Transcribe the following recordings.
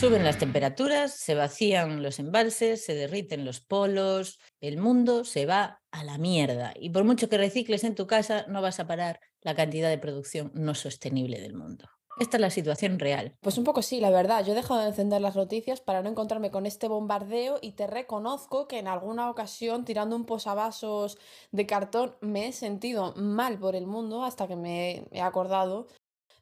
Suben las temperaturas, se vacían los embalses, se derriten los polos, el mundo se va a la mierda. Y por mucho que recicles en tu casa, no vas a parar la cantidad de producción no sostenible del mundo. Esta es la situación real. Pues un poco sí, la verdad. Yo he dejado de encender las noticias para no encontrarme con este bombardeo y te reconozco que en alguna ocasión tirando un posavasos de cartón me he sentido mal por el mundo hasta que me he acordado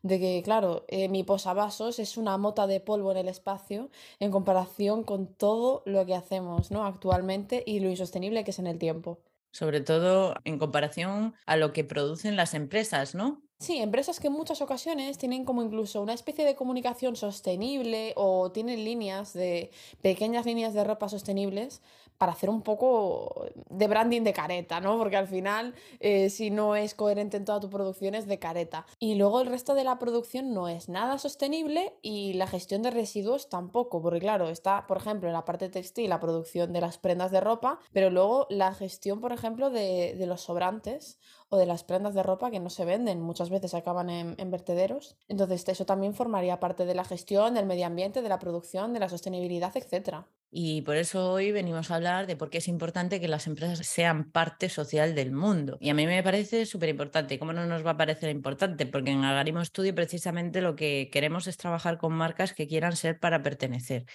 de que, claro, eh, mi posavasos es una mota de polvo en el espacio en comparación con todo lo que hacemos ¿no? actualmente y lo insostenible que es en el tiempo. Sobre todo en comparación a lo que producen las empresas, ¿no? Sí, empresas que en muchas ocasiones tienen como incluso una especie de comunicación sostenible o tienen líneas de pequeñas líneas de ropa sostenibles para hacer un poco de branding de careta, ¿no? Porque al final, eh, si no es coherente en toda tu producción, es de careta. Y luego el resto de la producción no es nada sostenible y la gestión de residuos tampoco, porque claro, está, por ejemplo, en la parte textil la producción de las prendas de ropa, pero luego la gestión, por ejemplo, de, de los sobrantes o de las prendas de ropa que no se venden, muchas veces acaban en, en, vertederos. Entonces, eso también formaría parte de la gestión del medio ambiente, de la producción, de la sostenibilidad, etc. Y por eso hoy venimos a hablar de por qué es importante que las empresas sean parte social del mundo. Y a mí me parece súper importante. ¿Cómo no nos va a parecer importante? Porque en Algarismo Studio precisamente lo que queremos es trabajar con marcas que quieran ser para pertenecer.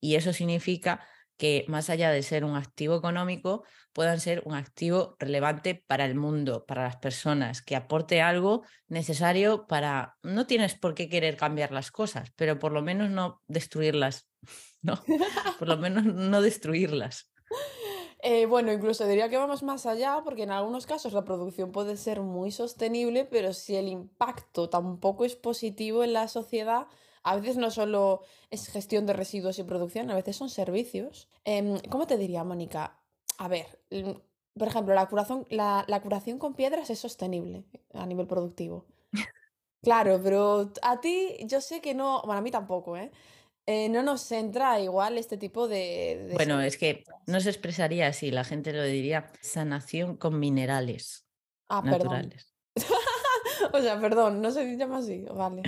Y eso significa que más allá de ser un activo económico, puedan ser un activo relevante para el mundo, para las personas, que aporte algo necesario para, no tienes por qué querer cambiar las cosas, pero por lo menos no destruirlas, ¿no? Por lo menos no destruirlas. Eh, bueno, incluso diría que vamos más allá, porque en algunos casos la producción puede ser muy sostenible, pero si el impacto tampoco es positivo en la sociedad, a veces no solo es gestión de residuos y producción, a veces son servicios. Em, ¿Cómo te diría, Mónica? A ver, por ejemplo, la curación, la, la curación con piedras es sostenible a nivel productivo. Claro, pero a ti yo sé que no, bueno, a mí tampoco, ¿eh? Eh, no nos entra igual este tipo de... de bueno, es que no se expresaría así, la gente lo diría sanación con minerales ah, naturales. Perdón. o sea, perdón, no se llama así, vale.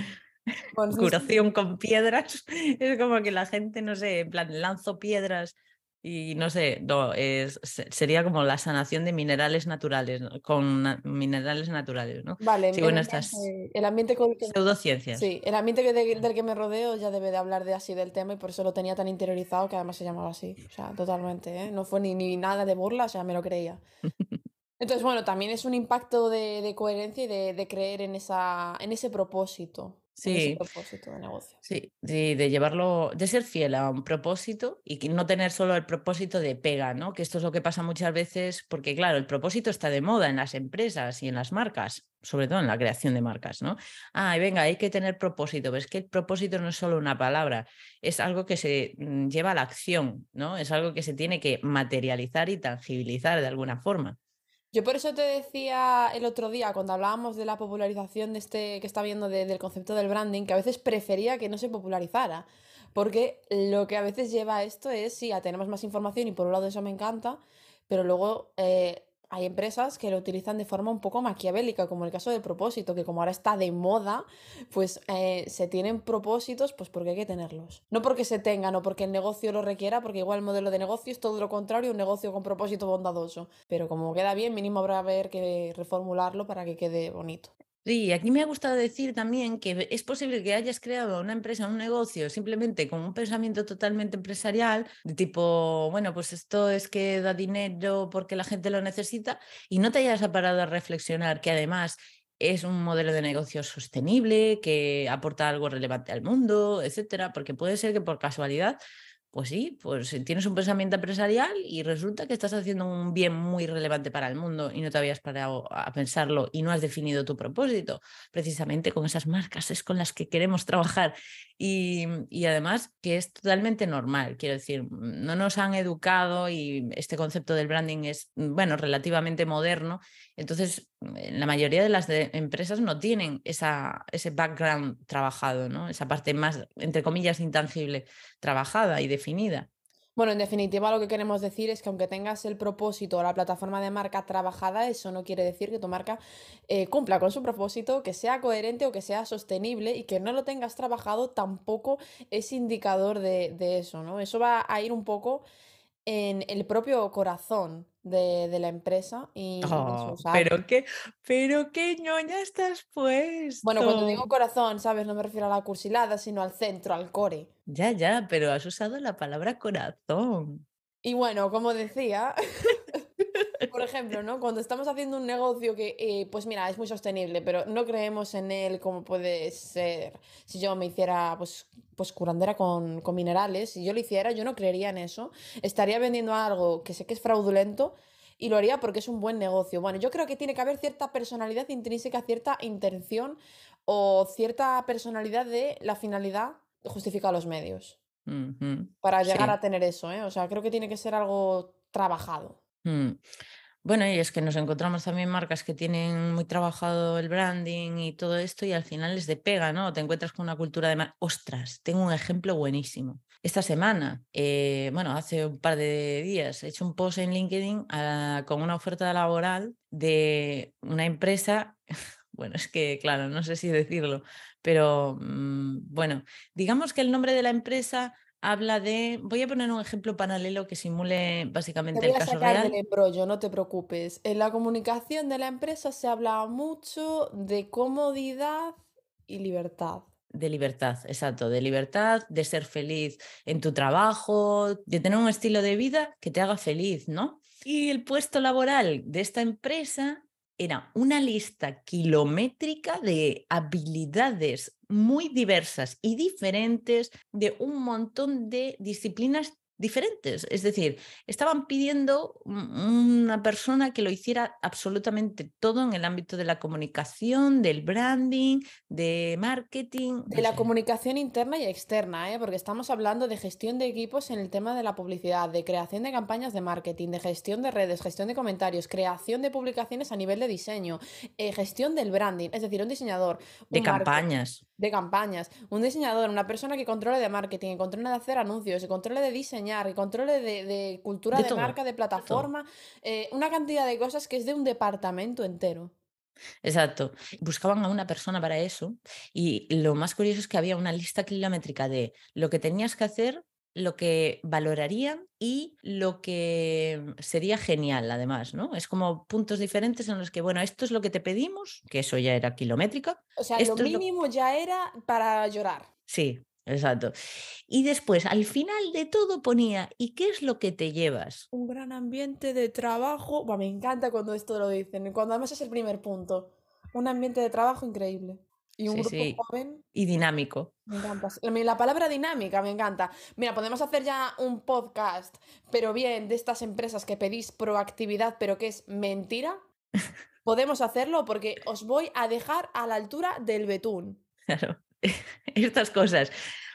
Bueno, Curación con piedras. Es como que la gente, no sé, en plan, lanzo piedras y no sé, no, es, sería como la sanación de minerales naturales, con minerales naturales, ¿no? Vale, sí, el, bueno, ambiente, estas el ambiente con que, pseudociencias. sí, el ambiente que de, del que me rodeo ya debe de hablar de así del tema y por eso lo tenía tan interiorizado que además se llamaba así. O sea, totalmente, ¿eh? No fue ni, ni nada de burla, o sea, me lo creía. Entonces, bueno, también es un impacto de, de coherencia y de, de, creer en, esa, en ese propósito. Sí, propósito de negocio. sí, de llevarlo, de ser fiel a un propósito y que no tener solo el propósito de pega, ¿no? Que esto es lo que pasa muchas veces, porque claro, el propósito está de moda en las empresas y en las marcas, sobre todo en la creación de marcas, ¿no? Ah, venga, hay que tener propósito, pero es que el propósito no es solo una palabra, es algo que se mm, lleva a la acción, ¿no? Es algo que se tiene que materializar y tangibilizar de alguna forma. Yo por eso te decía el otro día, cuando hablábamos de la popularización de este que está viendo de, del concepto del branding, que a veces prefería que no se popularizara. Porque lo que a veces lleva a esto es, sí, a tenemos más información y por un lado eso me encanta, pero luego eh, hay empresas que lo utilizan de forma un poco maquiavélica, como el caso del propósito, que como ahora está de moda, pues eh, se tienen propósitos, pues porque hay que tenerlos. No porque se tengan o porque el negocio lo requiera, porque igual el modelo de negocio es todo lo contrario, un negocio con propósito bondadoso. Pero como queda bien, mínimo habrá que reformularlo para que quede bonito. Sí, aquí me ha gustado decir también que es posible que hayas creado una empresa, un negocio, simplemente con un pensamiento totalmente empresarial, de tipo, bueno, pues esto es que da dinero porque la gente lo necesita, y no te hayas parado a reflexionar que además es un modelo de negocio sostenible, que aporta algo relevante al mundo, etcétera, porque puede ser que por casualidad pues sí, pues tienes un pensamiento empresarial y resulta que estás haciendo un bien muy relevante para el mundo y no te habías parado a pensarlo y no has definido tu propósito. Precisamente con esas marcas es con las que queremos trabajar y, y además que es totalmente normal. Quiero decir, no nos han educado y este concepto del branding es, bueno, relativamente moderno. Entonces, la mayoría de las empresas no tienen esa, ese background trabajado, ¿no? esa parte más, entre comillas, intangible trabajada y definida. Bueno, en definitiva, lo que queremos decir es que aunque tengas el propósito o la plataforma de marca trabajada, eso no quiere decir que tu marca eh, cumpla con su propósito, que sea coherente o que sea sostenible y que no lo tengas trabajado tampoco es indicador de, de eso, ¿no? Eso va a ir un poco en el propio corazón de, de la empresa y Oh, pero qué, pero qué ñoña estás bueno, cuando digo corazón, ¿sabes? No me refiero a la cursilada, sino al centro, al core. Ya, ya, pero has usado la palabra corazón. Y bueno, como decía, Por ejemplo, ¿no? Cuando estamos haciendo un negocio que, eh, pues mira, es muy sostenible, pero no creemos en él como puede ser si yo me hiciera, pues, pues curandera con, con minerales, si yo lo hiciera, yo no creería en eso. Estaría vendiendo algo que sé que es fraudulento y lo haría porque es un buen negocio. Bueno, yo creo que tiene que haber cierta personalidad intrínseca, cierta intención o cierta personalidad de la finalidad justifica los medios para llegar Sí. a tener eso, ¿eh? O sea, creo que tiene que ser algo trabajado. Mm. Bueno, y es que nos encontramos también marcas que tienen muy trabajado el branding y todo esto y al final les de pega, ¿no? Te encuentras con una cultura de... Ostras, tengo un ejemplo buenísimo. Esta semana, eh, bueno, hace un par de días, he hecho un post en LinkedIn ah, con una oferta laboral de una empresa, bueno, es que, claro, no sé si decirlo, pero mm, bueno, digamos que el nombre de la empresa habla de, voy a poner un ejemplo paralelo que simule Te básicamente voy el a caso sacar del real. embrollo, no te preocupes. En la comunicación de la empresa se habla mucho de comodidad y libertad. De libertad, exacto, de libertad, de ser feliz en tu trabajo, de tener un estilo de vida que te haga feliz, ¿no? Y el puesto laboral de esta empresa era una lista kilométrica de habilidades muy diversas y diferentes de un montón de disciplinas diferentes. Es decir, estaban pidiendo un- una persona que lo hiciera absolutamente todo en el ámbito de la comunicación, del branding, de marketing, De la comunicación interna y externa, ¿eh? Porque estamos hablando de gestión de equipos en el tema de la publicidad, de creación de campañas de marketing, de gestión de redes, gestión de comentarios, creación de publicaciones a nivel de diseño, eh, gestión del branding, es decir, un diseñador, de marketing. campañas. De campañas, un diseñador, una persona que controle de marketing, que controle de hacer anuncios, que controle de diseñar, que controle de, de cultura De marca, de plataforma, eh, una cantidad de cosas que es de un departamento entero. Exacto. Buscaban a una persona para eso y lo más curioso es que había una lista kilométrica de lo que tenías que hacer, lo que valorarían y lo que sería genial además, ¿no? Es como puntos diferentes en los que, bueno, esto es lo que te pedimos, que eso ya era kilométrica, O sea, lo esto es lo... mínimo ya era para llorar. Sí, exacto. Y después, al final de todo ponía, ¿y qué es lo que te llevas? Un gran ambiente de trabajo. Me encanta cuando esto lo dicen, cuando además es el primer punto. Un ambiente de trabajo increíble. Y un Sí, grupo sí, joven y dinámico. Me encanta. La la palabra dinámica me encanta. Mira, podemos hacer ya un podcast, pero bien, de estas empresas que pedís proactividad, pero que es mentira. Podemos hacerlo porque os voy a dejar a la altura del betún. Claro, estas cosas.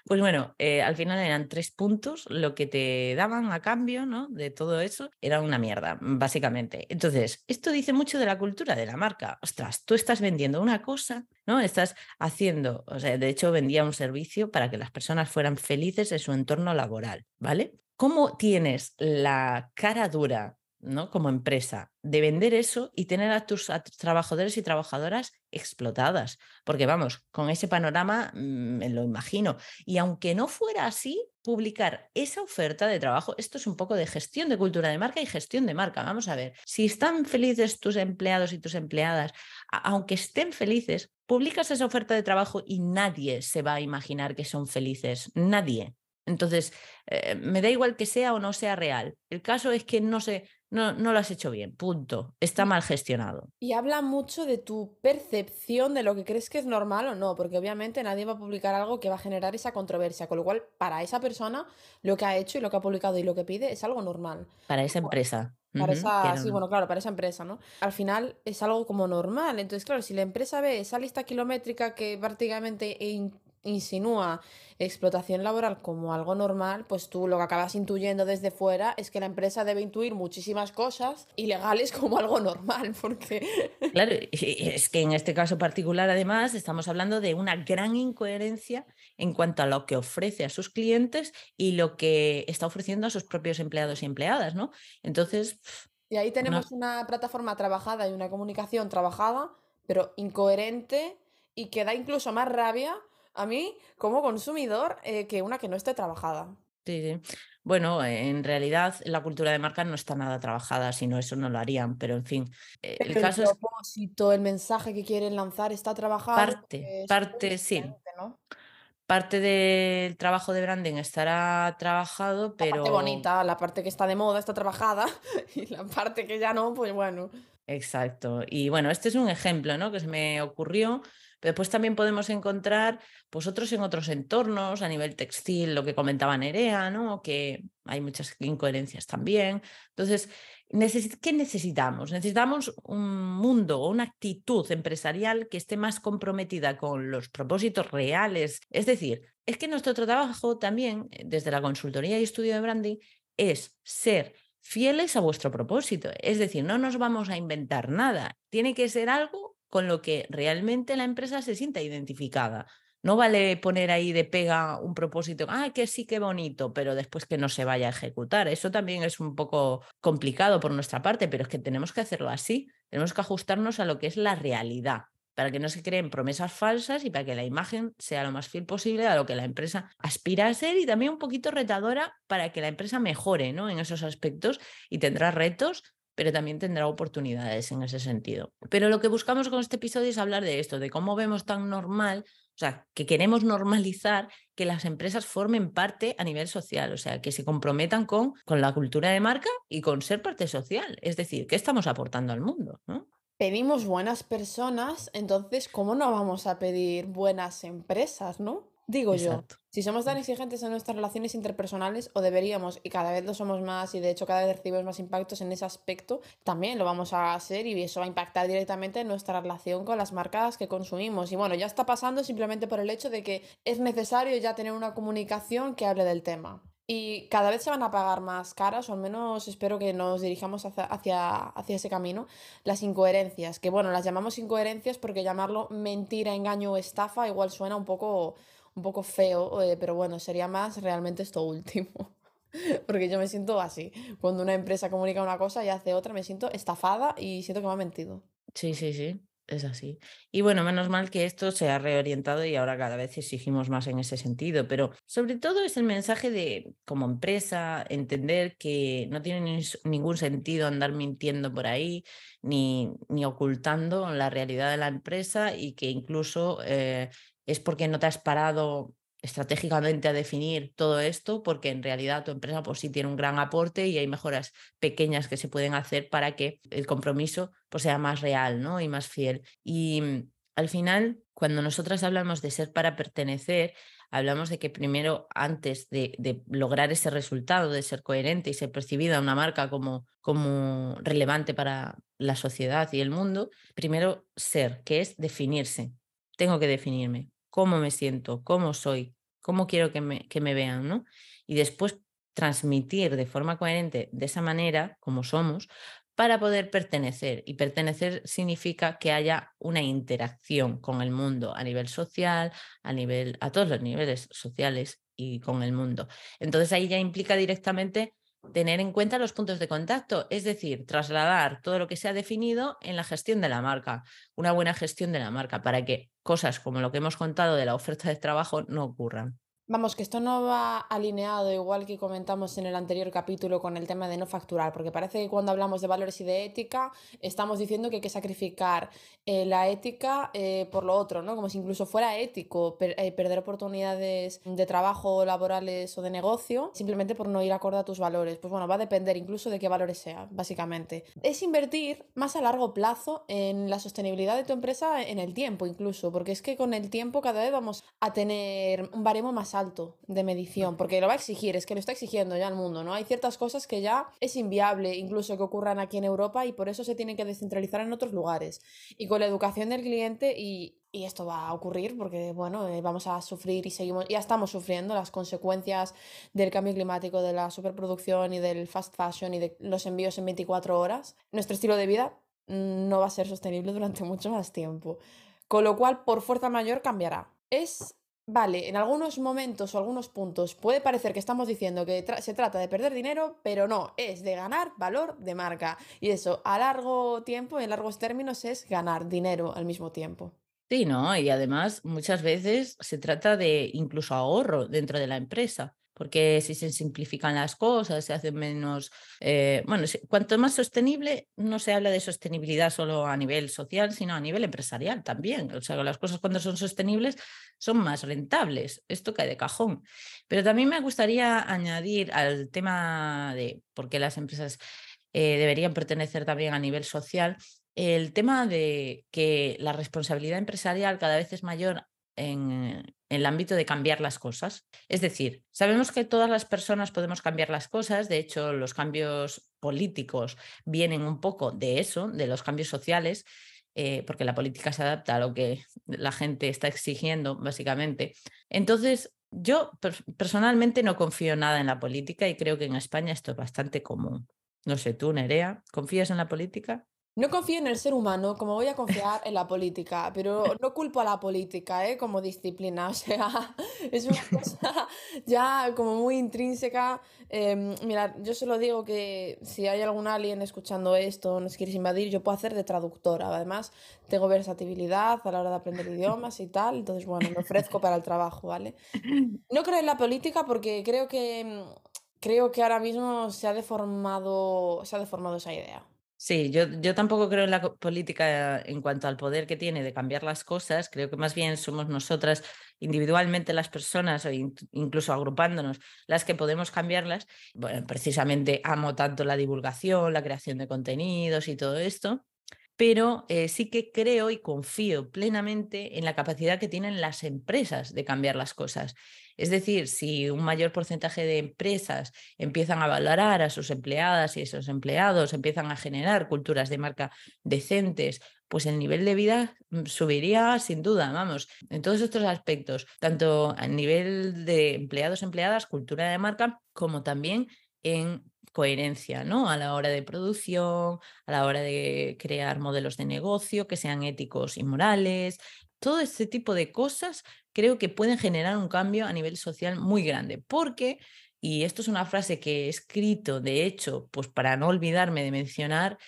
Pues bueno, eh, al final eran tres puntos, lo que te daban a cambio ¿no? de todo eso era una mierda, básicamente. Entonces, esto dice mucho de la cultura de la marca. Ostras, tú estás vendiendo una cosa, ¿no? Estás haciendo, o sea, de hecho vendía un servicio para que las personas fueran felices en su entorno laboral, ¿vale? ¿Cómo tienes la cara dura ¿no? Como empresa, de vender eso y tener a tus, trabajadores y trabajadoras explotadas. Porque vamos, con ese panorama mm, me lo imagino. Y aunque no fuera así, publicar esa oferta de trabajo, esto es un poco de gestión de cultura de marca y gestión de marca. Vamos a ver, si están felices tus empleados y tus empleadas, aunque estén felices, publicas esa oferta de trabajo y nadie se va a imaginar que son felices. Nadie. Entonces, eh, me da igual que sea o no sea real. El caso es que no sé, no, no lo has hecho bien, punto. Está mal gestionado. Y habla mucho de tu percepción de lo que crees que es normal o no, porque obviamente nadie va a publicar algo que va a generar esa controversia, con lo cual para esa persona lo que ha hecho y lo que ha publicado y lo que pide es algo normal. Para esa empresa. Para esa, sí, bueno, claro, para esa empresa, ¿no? Al final es algo como normal. Entonces, claro, si la empresa ve esa lista kilométrica que prácticamente in- insinúa explotación laboral como algo normal, pues tú lo que acabas intuyendo desde fuera es que la empresa debe intuir muchísimas cosas ilegales como algo normal, porque... Claro, es que en este caso particular además estamos hablando de una gran incoherencia en cuanto a lo que ofrece a sus clientes y lo que está ofreciendo a sus propios empleados y empleadas, ¿no? Entonces... Y ahí tenemos una plataforma trabajada y una comunicación trabajada, pero incoherente y que da incluso más rabia a mí como consumidor eh, que una que no esté trabajada. Sí, sí. Bueno, en realidad la cultura de marca no está nada trabajada, si no eso no lo harían, pero en fin. Eh, el caso el propósito, el mensaje que quieren lanzar está trabajado. Parte, parte, sí. Parte del trabajo de branding estará trabajado, pero. La parte bonita, la parte que está de moda está trabajada y la parte que ya no, pues bueno. Exacto. Y bueno, este es un ejemplo, ¿no? Que se me ocurrió pero después también podemos encontrar pues, otros en otros entornos, a nivel textil, lo que comentaba Nerea, ¿no? que hay muchas incoherencias también. Entonces, ¿qué necesitamos? Necesitamos un mundo o una actitud empresarial que esté más comprometida con los propósitos reales. Es decir, es que nuestro trabajo también, eh, desde la consultoría y estudio de branding, es ser fieles a vuestro propósito. Es decir, no nos vamos a inventar nada. Tiene que ser algo con lo que realmente la empresa se sienta identificada. No vale poner ahí de pega un propósito, ah, que sí, qué bonito, pero después que no se vaya a ejecutar. Eso también es un poco complicado por nuestra parte, pero es que tenemos que hacerlo así. Tenemos que ajustarnos a lo que es la realidad, para que no se creen promesas falsas y para que la imagen sea lo más fiel posible a lo que la empresa aspira a ser y también un poquito retadora para que la empresa mejore ¿no? en esos aspectos y tendrá retos pero también tendrá oportunidades en ese sentido. Pero lo que buscamos con este episodio es hablar de esto, de cómo vemos tan normal, o sea, que queremos normalizar que las empresas formen parte a nivel social, o sea, que se comprometan con, con la cultura de marca y con ser parte social. Es decir, ¿qué estamos aportando al mundo? Pedimos buenas personas, entonces, ¿cómo no vamos a pedir buenas empresas, no? Digo yo, si somos tan exigentes en nuestras relaciones interpersonales, o deberíamos, y cada vez lo somos más, y de hecho cada vez recibimos más impactos en ese aspecto, también lo vamos a hacer y eso va a impactar directamente en nuestra relación con las marcas que consumimos. Y bueno, ya está pasando simplemente por el hecho de que es necesario ya tener una comunicación que hable del tema. Y cada vez se van a pagar más caras, o al menos espero que nos dirijamos hacia, hacia, hacia, ese camino, las incoherencias, que bueno, las llamamos incoherencias porque llamarlo mentira, engaño o estafa igual suena un poco un poco feo, pero bueno, sería más realmente esto último. Porque yo me siento así. Cuando una empresa comunica una cosa y hace otra, me siento estafada y siento que me ha mentido. Sí, sí, sí, es así. Y bueno, menos mal que esto se ha reorientado y ahora cada vez exigimos más en ese sentido, pero sobre todo es el mensaje de, como empresa, entender que no tiene ningún sentido andar mintiendo por ahí ni, ni ocultando la realidad de la empresa y que incluso eh, es porque no te has parado estratégicamente a definir todo esto, porque en realidad tu empresa pues sí tiene un gran aporte y hay mejoras pequeñas que se pueden hacer para que el compromiso pues, sea más real ¿no? y más fiel. Y mm, al final, cuando nosotras hablamos de ser para pertenecer, hablamos de que primero, antes de, de, lograr ese resultado, de ser coherente y ser percibida una marca como, como relevante para la sociedad y el mundo, primero ser, que es definirse. Tengo que definirme cómo me siento, cómo soy, cómo quiero que me, que me vean, ¿no? Y después transmitir de forma coherente de esa manera, como somos, para poder pertenecer. Y pertenecer significa que haya una interacción con el mundo a nivel social, a, nivel, a todos los niveles sociales y con el mundo. Entonces ahí ya implica directamente tener en cuenta los puntos de contacto, es decir, trasladar todo lo que se ha definido en la gestión de la marca, una buena gestión de la marca para que cosas como lo que hemos contado de la oferta de trabajo no ocurran. Vamos, que esto no va alineado, igual que comentamos en el anterior capítulo con el tema de no facturar, porque parece que cuando hablamos de valores y de ética, estamos diciendo que hay que sacrificar eh, la ética eh, por lo otro, ¿no? Como si incluso fuera ético eh, perder oportunidades de trabajo, laborales o de negocio, simplemente por no ir acorde a tus valores. Pues bueno, va a depender incluso de qué valores sean, básicamente. Es invertir más a largo plazo en la sostenibilidad de tu empresa en el tiempo, incluso, porque es que con el tiempo cada vez vamos a tener un baremo más alto de medición, porque lo va a exigir, es que lo está exigiendo ya el mundo, ¿no? Hay ciertas cosas que ya es inviable incluso que ocurran aquí en Europa y por eso se tienen que descentralizar en otros lugares. Y con la educación del cliente y y esto va a ocurrir porque, bueno, eh, vamos a sufrir y seguimos, ya estamos sufriendo las consecuencias del cambio climático, de la superproducción y del fast fashion y de los envíos en 24 horas. Nuestro estilo de vida no va a ser sostenible durante mucho más tiempo. Con lo cual, por fuerza mayor, cambiará. Es, vale, en algunos momentos o algunos puntos puede parecer que estamos diciendo que se trata de perder dinero, pero no, es de ganar valor de marca. Y eso, a largo tiempo, en largos términos, es ganar dinero al mismo tiempo. Sí, ¿no? Y además muchas veces se trata de incluso ahorro dentro de la empresa, porque si se simplifican las cosas, se hacen menos, eh, bueno, cuanto más sostenible, no se habla de sostenibilidad solo a nivel social, sino a nivel empresarial también. O sea, las cosas cuando son sostenibles son más rentables. Esto cae de cajón. Pero también me gustaría añadir al tema de por qué las empresas eh, deberían pertenecer también a nivel social el tema de que la responsabilidad empresarial cada vez es mayor en, el ámbito de cambiar las cosas. Es decir, sabemos que todas las personas podemos cambiar las cosas, de hecho los cambios políticos vienen un poco de eso, de los cambios sociales, eh, porque la política se adapta a lo que la gente está exigiendo, básicamente. Entonces, yo personalmente no confío nada en la política y creo que en España esto es bastante común. No sé, tú, Nerea, ¿confías en la política? No confío en el ser humano como voy a confiar en la política, pero no culpo a la política, ¿eh? Como disciplina, o sea, es una cosa ya como muy intrínseca. Em, mira, yo solo digo que si hay algún alien escuchando esto, nos quieres invadir, yo puedo hacer de traductora. Además, tengo versatilidad a la hora de aprender idiomas y tal, entonces, bueno, me ofrezco para el trabajo, ¿vale? No creo en la política porque creo que, creo que ahora mismo se ha deformado, se ha deformado esa idea. Sí, yo, yo tampoco creo en la política en cuanto al poder que tiene de cambiar las cosas. Creo que más bien somos nosotras individualmente las personas o incluso agrupándonos las que podemos cambiarlas. Bueno, precisamente amo tanto la divulgación, la creación de contenidos y todo esto, pero eh, sí que creo y confío plenamente en la capacidad que tienen las empresas de cambiar las cosas. Es decir, si un mayor porcentaje de empresas empiezan a valorar a sus empleadas y esos empleados empiezan a generar culturas de marca decentes, pues el nivel de vida mm, subiría sin duda, vamos, en todos estos aspectos, tanto a nivel de empleados, empleadas, cultura de marca, como también en coherencia, ¿no? A la hora de producción, a la hora de crear modelos de negocio que sean éticos y morales, todo este tipo de cosas creo que pueden generar un cambio a nivel social muy grande, porque, y esto es una frase que he escrito, de hecho, pues para no olvidarme de mencionar,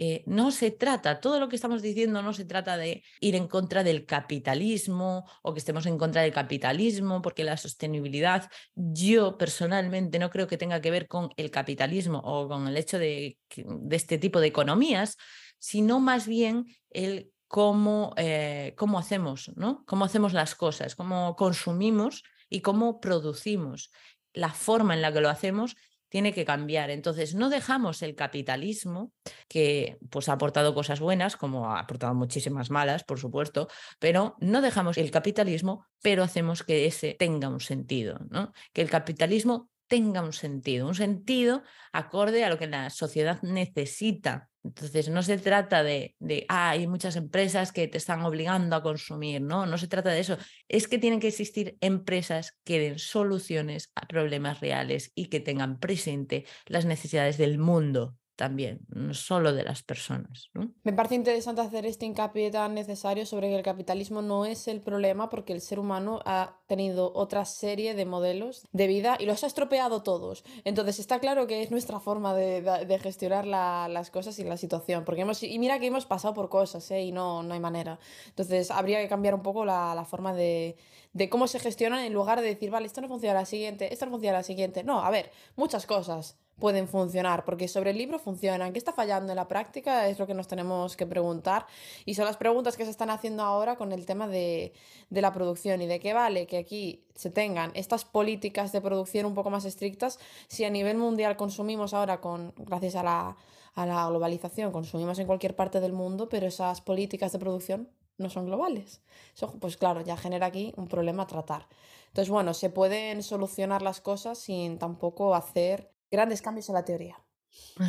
eh, no se trata, todo lo que estamos diciendo no se trata de ir en contra del capitalismo o que estemos en contra del capitalismo, porque la sostenibilidad yo personalmente no creo que tenga que ver con el capitalismo o con el hecho de, de este tipo de economías, sino más bien el cómo, eh, cómo hacemos, ¿no? Cómo hacemos las cosas, cómo consumimos y cómo producimos. La forma en la que lo hacemos tiene que cambiar. Entonces, no dejamos el capitalismo, que pues ha aportado cosas buenas, como ha aportado muchísimas malas, por supuesto, pero no dejamos el capitalismo, pero hacemos que ese tenga un sentido, ¿no? Que el capitalismo tenga un sentido, un sentido acorde a lo que la sociedad necesita entonces, no se trata de, de ah, hay muchas empresas que te están obligando a consumir, ¿no? No se trata de eso. Es que tienen que existir empresas que den soluciones a problemas reales y que tengan presente las necesidades del mundo también, no solo de las personas. Me parece interesante hacer este hincapié tan necesario sobre que el capitalismo no es el problema porque el ser humano ha tenido otra serie de modelos de vida y los ha estropeado todos. Entonces está claro que es nuestra forma de, gestionar las cosas y la situación. Porque hemos, y mira que hemos pasado por cosas ¿eh? y no, no hay manera. Entonces habría que cambiar un poco la, forma de, de cómo se gestionan en lugar de decir, vale, esto no funciona la siguiente, esto no funciona la siguiente. No, a ver, muchas cosas pueden funcionar, porque sobre el libro funcionan. ¿Qué está fallando en la práctica? Es lo que nos tenemos que preguntar. Y son las preguntas que se están haciendo ahora con el tema de, de la producción y de qué vale que aquí se tengan estas políticas de producción un poco más estrictas si a nivel mundial consumimos ahora con gracias a la, a la globalización, consumimos en cualquier parte del mundo, pero esas políticas de producción no son globales. Eso, pues claro, ya genera aquí un problema a tratar. Entonces, bueno, se pueden solucionar las cosas sin tampoco hacer grandes cambios en la teoría.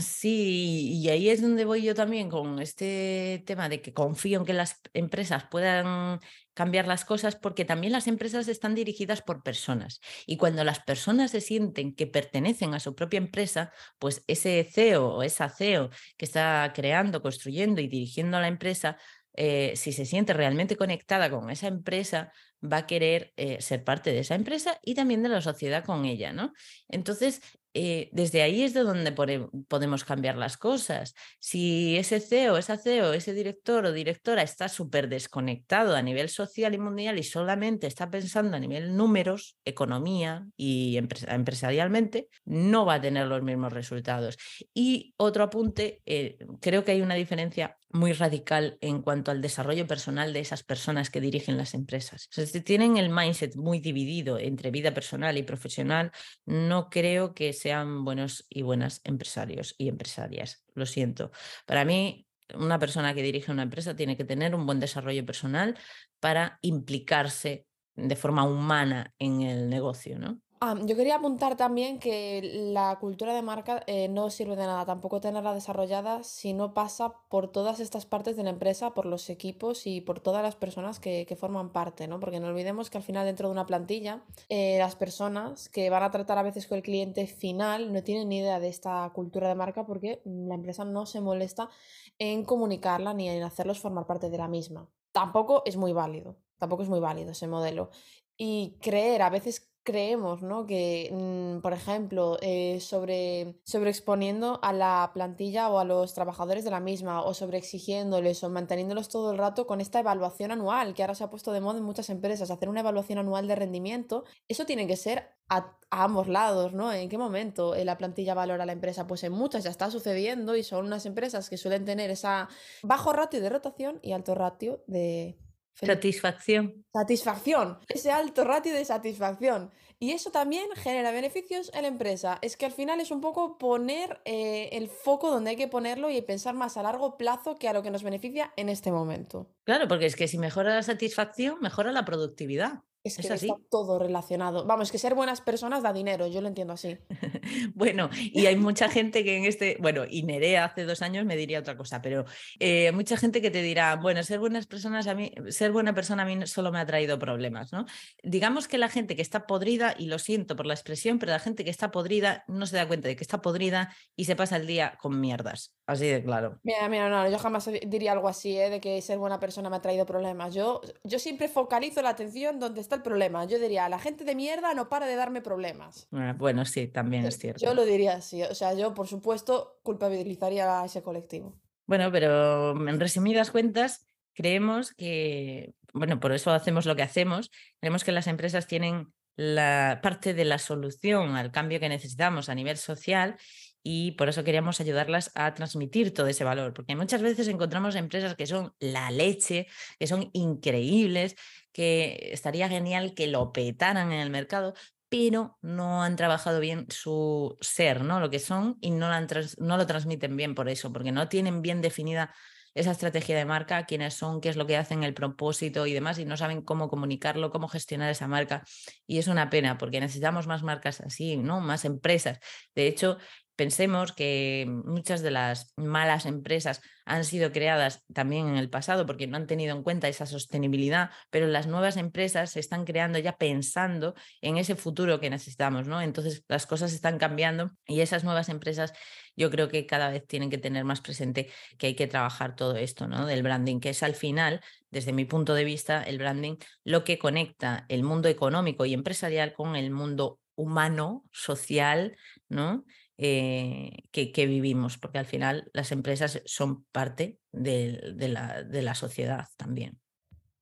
Sí, y ahí es donde voy yo también con este tema de que confío en que las empresas puedan cambiar las cosas porque también las empresas están dirigidas por personas y cuando las personas se sienten que pertenecen a su propia empresa, pues ese CEO o esa CEO que está creando, construyendo y dirigiendo la empresa, eh, si se siente realmente conectada con esa empresa, va a querer eh, ser parte de esa empresa y también de la sociedad con ella, ¿no? Entonces, eh, desde ahí es de donde podemos cambiar las cosas. Si ese CEO, esa CEO, ese director o directora está súper desconectado a nivel social y mundial y solamente está pensando a nivel números, economía y empresarialmente, no va a tener los mismos resultados. Y otro apunte, eh, creo que hay una diferencia muy radical en cuanto al desarrollo personal de esas personas que dirigen las empresas. si tienen el mindset muy dividido entre vida personal y profesional, no creo que sean buenos y buenas empresarios y empresarias. Lo siento. Para mí, una persona que dirige una empresa tiene que tener un buen desarrollo personal para implicarse de forma humana en el negocio, ¿no? Yo quería apuntar también que la cultura de marca eh, no sirve de nada tampoco tenerla desarrollada si no pasa por todas estas partes de la empresa, por los equipos y por todas las personas que, que forman parte, ¿no? Porque no olvidemos que al final dentro de una plantilla, eh, las personas que van a tratar a veces con el cliente final no tienen ni idea de esta cultura de marca porque la empresa no se molesta en comunicarla ni en hacerlos formar parte de la misma. Tampoco es muy válido, tampoco es muy válido ese modelo. Y creer a veces creemos, ¿no? Que, mm, por ejemplo, eh, sobre, sobre exponiendo a la plantilla o a los trabajadores de la misma, o sobre exigiéndoles o manteniéndolos todo el rato con esta evaluación anual, que ahora se ha puesto de moda en muchas empresas, hacer una evaluación anual de rendimiento, eso tiene que ser a, ambos lados, ¿no? ¿En qué momento eh, la plantilla valora a la empresa? Pues en muchas ya está sucediendo y son unas empresas que suelen tener esa bajo ratio de rotación y alto ratio de Satisfacción. Satisfacción, ese alto ratio de satisfacción. Y eso también genera beneficios en la empresa. Es que al final es un poco poner eh, el foco donde hay que ponerlo y pensar más a largo plazo que a lo que nos beneficia en este momento. Claro, porque es que si mejora la satisfacción, mejora la productividad. Es que está todo relacionado. Vamos, que ser buenas personas da dinero, yo lo entiendo así. bueno, y hay mucha gente que en este, bueno, y Nerea hace dos años me diría otra cosa, pero eh, mucha gente que te dirá, bueno, ser buenas personas a mí, ser buena persona a mí solo me ha traído problemas, ¿no? Digamos que la gente que está podrida, y lo siento por la expresión, pero la gente que está podrida no se da cuenta de que está podrida y se pasa el día con mierdas. Así de claro. Mira, mira, no, yo jamás diría algo así, ¿eh? de que ser buena persona me ha traído problemas. Yo, yo siempre focalizo la atención donde está el problema. Yo diría, la gente de mierda no para de darme problemas. Ah, bueno, sí, también es cierto. Yo lo diría así. O sea, yo, por supuesto, culpabilizaría a ese colectivo. Bueno, pero en resumidas cuentas, creemos que, bueno, por eso hacemos lo que hacemos, creemos que las empresas tienen la parte de la solución al cambio que necesitamos a nivel social y por eso queríamos ayudarlas a transmitir todo ese valor, porque muchas veces encontramos empresas que son la leche, que son increíbles, que estaría genial que lo petaran en el mercado, pero no han trabajado bien su ser, ¿no? Lo que son y no lo, transmiten bien por eso, porque no tienen bien definida esa estrategia de marca, quiénes son, qué es lo que hacen, el propósito y demás, y no saben cómo comunicarlo, cómo gestionar esa marca. Y es una pena, porque necesitamos más marcas así, ¿no? Más empresas. De hecho, Pensemos que muchas de las malas empresas han sido creadas también en el pasado porque no han tenido en cuenta esa sostenibilidad, pero las nuevas empresas se están creando ya pensando en ese futuro que necesitamos, ¿no? Entonces las cosas están cambiando y esas nuevas empresas yo creo que cada vez tienen que tener más presente que hay que trabajar todo esto, ¿no? Del branding, que es al final, desde mi punto de vista, el branding lo que conecta el mundo económico y empresarial con el mundo humano, social, ¿no? Eh, que, vivimos, porque al final las empresas son parte de, la, de la sociedad también.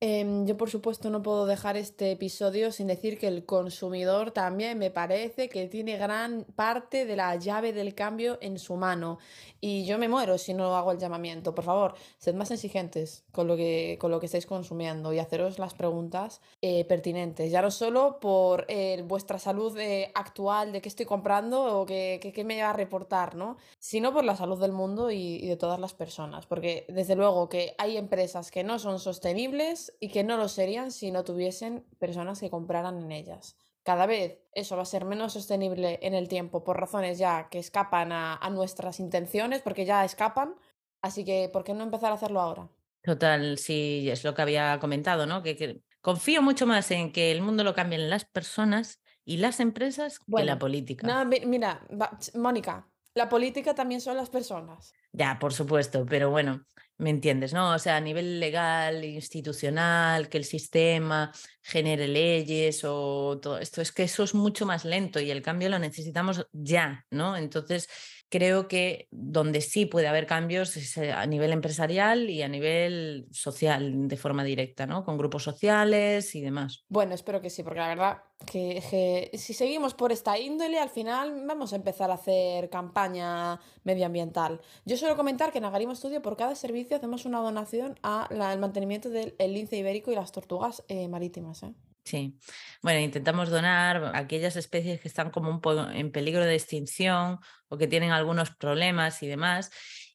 Em, yo, por supuesto, no puedo dejar este episodio sin decir que el consumidor también me parece que tiene gran parte de la llave del cambio en su mano. Y yo me muero si no hago el llamamiento. Por favor, sed más exigentes con lo que, con lo que estáis consumiendo y haceros las preguntas eh, pertinentes. Ya no solo por eh, vuestra salud eh, actual, de qué estoy comprando o qué, me va a reportar, ¿no? Sino por la salud del mundo y de todas las personas. Porque, desde luego, que hay empresas que no son sostenibles y que no lo serían si no tuviesen personas que compraran en ellas. cada vez eso va a ser menos sostenible en el tiempo por razones ya que escapan a, a nuestras intenciones, porque ya escapan. Así que, ¿por qué no empezar a hacerlo ahora? Total, sí, es lo que había comentado, ¿no? Que, que confío mucho más en que el mundo lo cambien las personas y las empresas que la política. no, mi- mira, Mónica, la política también son las personas. Ya, por supuesto, pero bueno, me entiendes, ¿no? O sea, a nivel legal, institucional, que el sistema genere leyes o todo esto, es que eso es mucho más lento y el cambio lo necesitamos ya, ¿no? Entonces, creo que donde sí puede haber cambios es a nivel empresarial y a nivel social de forma directa, ¿no? Con grupos sociales y demás. Bueno, espero que sí, porque la verdad que, si seguimos por esta índole, al final vamos a empezar a hacer campaña medioambiental. Yo suelo comentar que en Agarimo Estudio por cada servicio hacemos una donación al mantenimiento del el lince ibérico y las tortugas eh, marítimas. ¿eh? Sí, bueno, intentamos donar aquellas especies que están como un poco en peligro de extinción o que tienen algunos problemas y demás.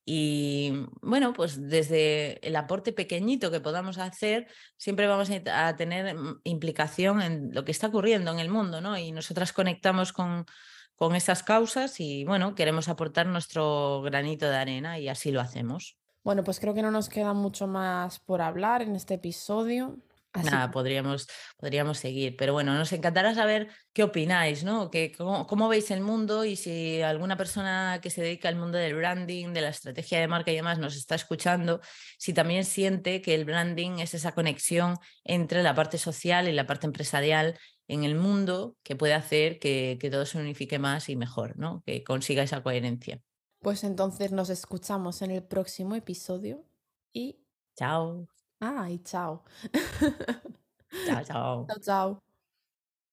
Y bueno, pues desde el aporte pequeñito que podamos hacer, siempre vamos a, tener mm, implicación en lo que está ocurriendo en el mundo, ¿no? Y nosotras conectamos con, con esas causas y bueno, queremos aportar nuestro granito de arena y así lo hacemos. Bueno, pues creo que no nos queda mucho más por hablar en este episodio. Así Nada, podríamos, podríamos seguir, pero bueno, nos encantará saber qué opináis, ¿no? Que, cómo, cómo veis el mundo y si alguna persona que se dedica al mundo del branding, de la estrategia de marca y demás nos está escuchando, si también siente que el branding es esa conexión entre la parte social y la parte empresarial en el mundo que puede hacer que, que todo se unifique más y mejor, ¿no? Que consiga esa coherencia. pues entonces nos escuchamos en el próximo episodio y... Chao, ¡Ay, chao! chao, chao. Chao, chao.